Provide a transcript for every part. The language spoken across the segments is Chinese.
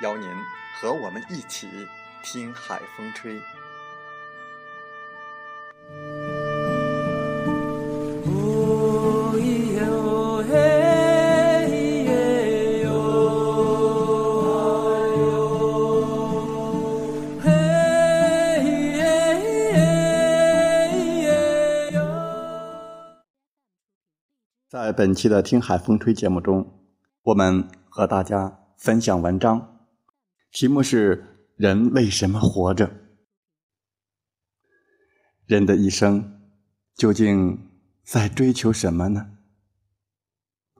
邀您和我们一起听海风吹。在本期的《听海风吹》节目中，我们和大家分享文章。题目是：人为什么活着？人的一生究竟在追求什么呢？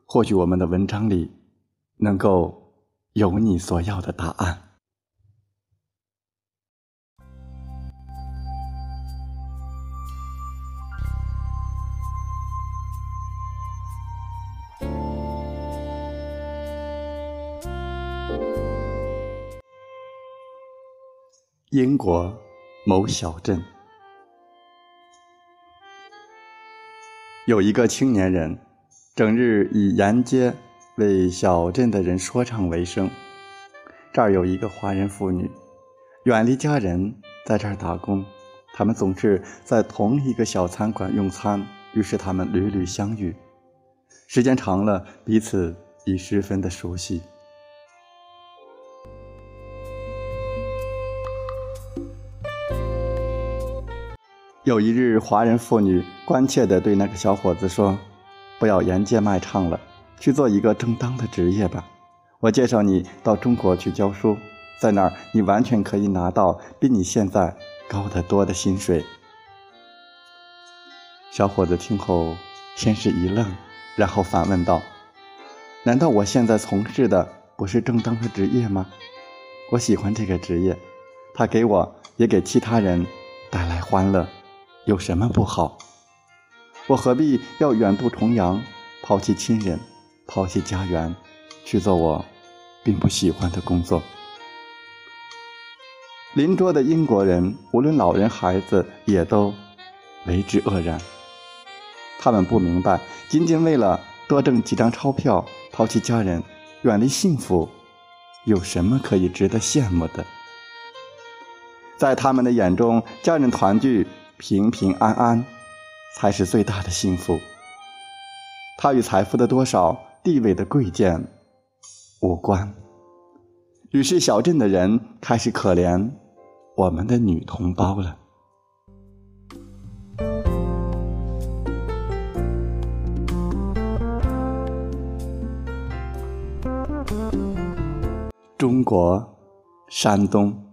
或许我们的文章里能够有你所要的答案。英国某小镇，有一个青年人，整日以沿街为小镇的人说唱为生。这儿有一个华人妇女，远离家人，在这儿打工。他们总是在同一个小餐馆用餐，于是他们屡屡相遇。时间长了，彼此已十分的熟悉。有一日，华人妇女关切地对那个小伙子说：“不要沿街卖唱了，去做一个正当的职业吧。我介绍你到中国去教书，在那儿你完全可以拿到比你现在高得多的薪水。”小伙子听后先是一愣，然后反问道：“难道我现在从事的不是正当的职业吗？我喜欢这个职业，它给我也给其他人带来欢乐。”有什么不好？我何必要远渡重洋，抛弃亲人，抛弃家园，去做我并不喜欢的工作？邻桌的英国人，无论老人孩子，也都为之愕然。他们不明白，仅仅为了多挣几张钞票，抛弃家人，远离幸福，有什么可以值得羡慕的？在他们的眼中，家人团聚。平平安安，才是最大的幸福。它与财富的多少、地位的贵贱无关。于是，小镇的人开始可怜我们的女同胞了。中国，山东。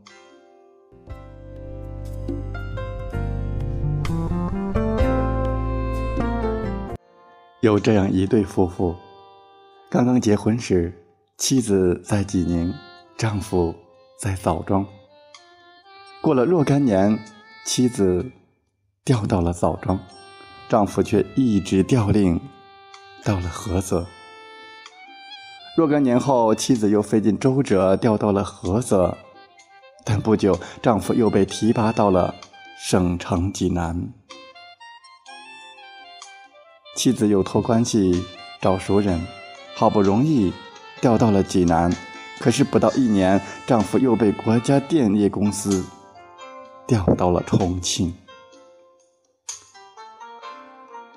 有这样一对夫妇，刚刚结婚时，妻子在济宁，丈夫在枣庄。过了若干年，妻子调到了枣庄，丈夫却一直调令到了菏泽。若干年后，妻子又费尽周折调到了菏泽，但不久，丈夫又被提拔到了省城济南。妻子又托关系找熟人，好不容易调到了济南，可是不到一年，丈夫又被国家电力公司调到了重庆。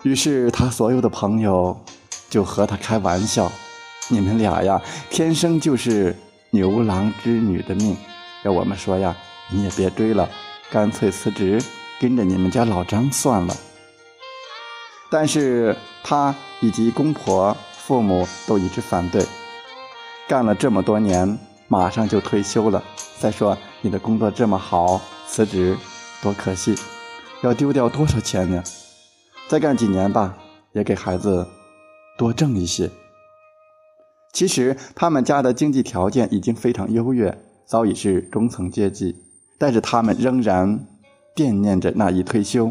于是他所有的朋友就和他开玩笑：“你们俩呀，天生就是牛郎织女的命。要我们说呀，你也别追了，干脆辞职，跟着你们家老张算了。”但是他以及公婆、父母都一直反对。干了这么多年，马上就退休了。再说你的工作这么好，辞职多可惜，要丢掉多少钱呢？再干几年吧，也给孩子多挣一些。其实他们家的经济条件已经非常优越，早已是中层阶级，但是他们仍然惦念着那一退休。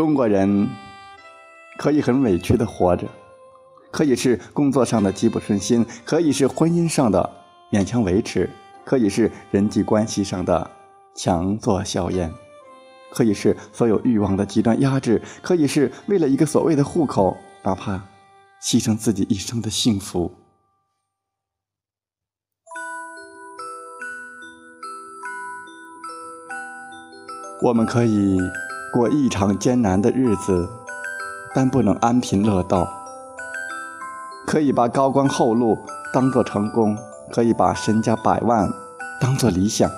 中国人可以很委屈的活着，可以是工作上的极不顺心，可以是婚姻上的勉强维持，可以是人际关系上的强作笑颜，可以是所有欲望的极端压制，可以是为了一个所谓的户口，哪怕牺牲自己一生的幸福。我们可以。过异常艰难的日子，但不能安贫乐道。可以把高官厚禄当作成功，可以把身家百万当作理想，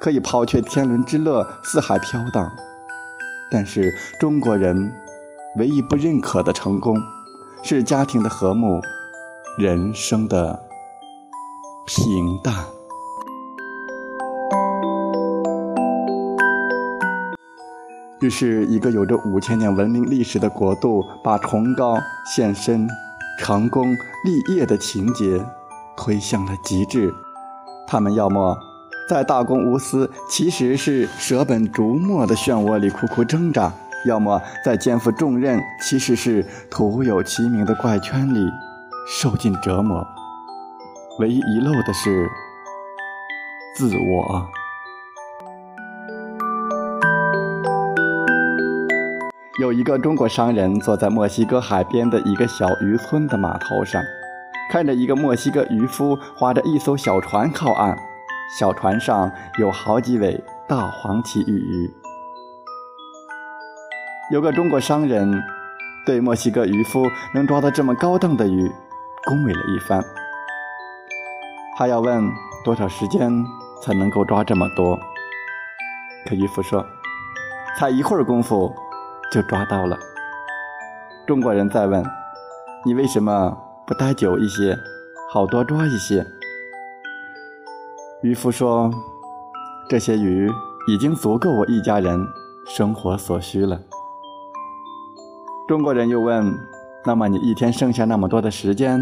可以抛却天伦之乐，四海飘荡。但是中国人唯一不认可的成功，是家庭的和睦，人生的平淡。于是，一个有着五千年文明历史的国度，把崇高、献身、成功、立业的情节推向了极致。他们要么在大公无私，其实是舍本逐末的漩涡里苦苦挣扎；要么在肩负重任，其实是徒有其名的怪圈里受尽折磨。唯一遗漏的是自我。有一个中国商人坐在墨西哥海边的一个小渔村的码头上，看着一个墨西哥渔夫划着一艘小船靠岸，小船上有好几尾大黄鳍鱼。有个中国商人对墨西哥渔夫能抓到这么高档的鱼恭维了一番，还要问多少时间才能够抓这么多。可渔夫说：“才一会儿功夫。”就抓到了。中国人再问：“你为什么不待久一些，好多抓一些？”渔夫说：“这些鱼已经足够我一家人生活所需了。”中国人又问：“那么你一天剩下那么多的时间，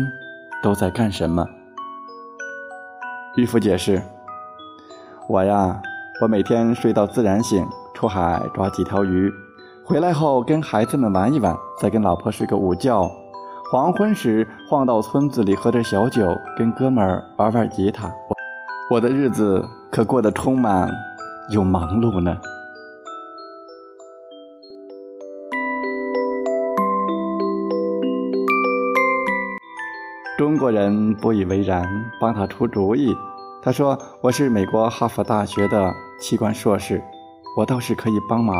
都在干什么？”渔夫解释：“我呀，我每天睡到自然醒，出海抓几条鱼。”回来后跟孩子们玩一玩，再跟老婆睡个午觉。黄昏时晃到村子里喝点小酒，跟哥们儿玩玩吉他。我的日子可过得充满又忙碌呢。中国人不以为然，帮他出主意。他说：“我是美国哈佛大学的器官硕士，我倒是可以帮忙。”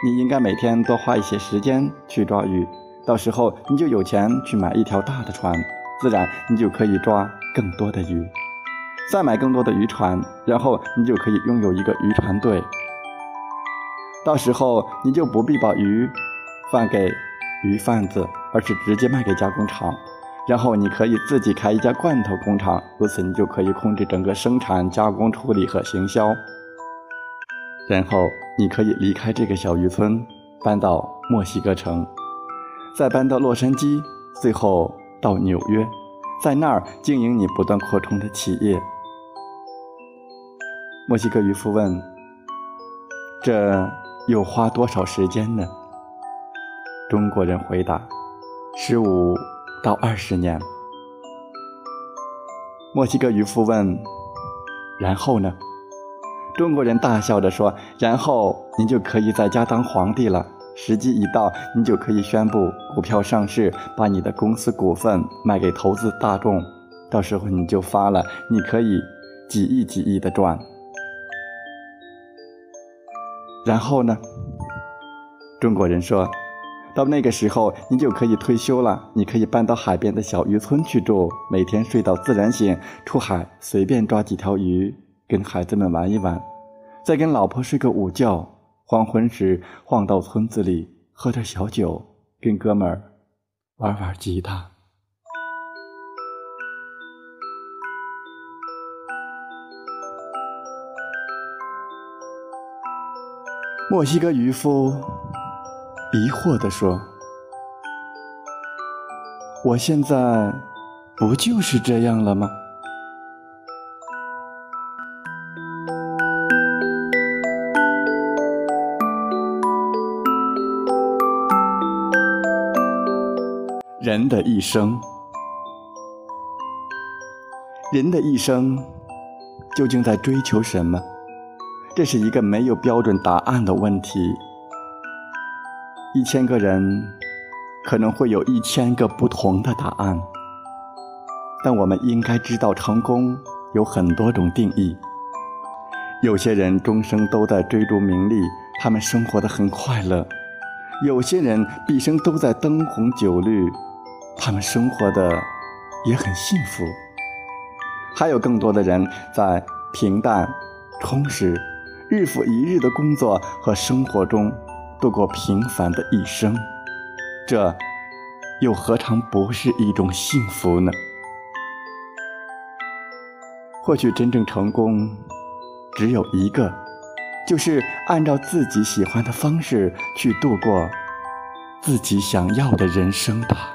你应该每天多花一些时间去抓鱼，到时候你就有钱去买一条大的船，自然你就可以抓更多的鱼，再买更多的渔船，然后你就可以拥有一个渔船队。到时候你就不必把鱼贩给鱼贩子，而是直接卖给加工厂，然后你可以自己开一家罐头工厂，如此你就可以控制整个生产、加工、处理和行销。然后你可以离开这个小渔村，搬到墨西哥城，再搬到洛杉矶，最后到纽约，在那儿经营你不断扩充的企业。墨西哥渔夫问：“这又花多少时间呢？”中国人回答：“十五到二十年。”墨西哥渔夫问：“然后呢？”中国人大笑着说：“然后您就可以在家当皇帝了，时机一到，你就可以宣布股票上市，把你的公司股份卖给投资大众，到时候你就发了，你可以几亿几亿的赚。然后呢？中国人说，到那个时候你就可以退休了，你可以搬到海边的小渔村去住，每天睡到自然醒，出海随便抓几条鱼，跟孩子们玩一玩，再跟老婆睡个午觉。黄昏时，晃到村子里喝点小酒，跟哥们儿玩玩吉他。墨西哥渔夫疑惑地说：“我现在不就是这样了吗？”的一生，人的一生究竟在追求什么？这是一个没有标准答案的问题。一千个人可能会有一千个不同的答案，但我们应该知道，成功有很多种定义。有些人终生都在追逐名利，他们生活的很快乐；有些人毕生都在灯红酒绿。他们生活的也很幸福，还有更多的人在平淡、充实、日复一日的工作和生活中度过平凡的一生，这又何尝不是一种幸福呢？或许真正成功只有一个，就是按照自己喜欢的方式去度过自己想要的人生吧。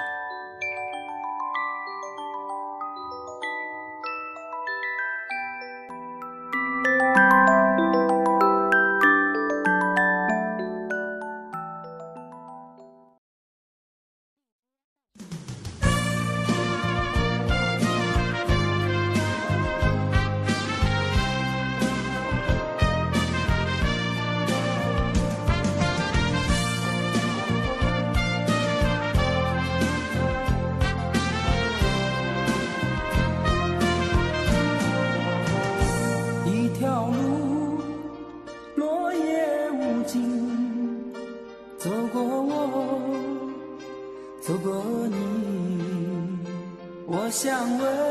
想问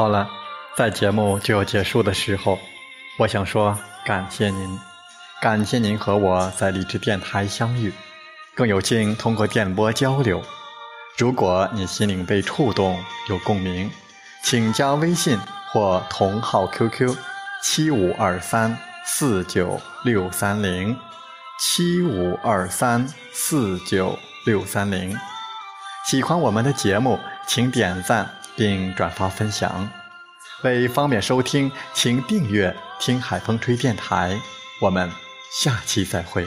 好了，在节目就要结束的时候，我想说感谢您，感谢您和我在荔枝电台相遇。更有幸通过电波交流。如果你心灵被触动，有共鸣，请加微信或同号 QQ：七五二三四九六三零七五二三四九六三零。喜欢我们的节目，请点赞并转发分享。为方便收听，请订阅“听海风吹电台”。我们下期再会。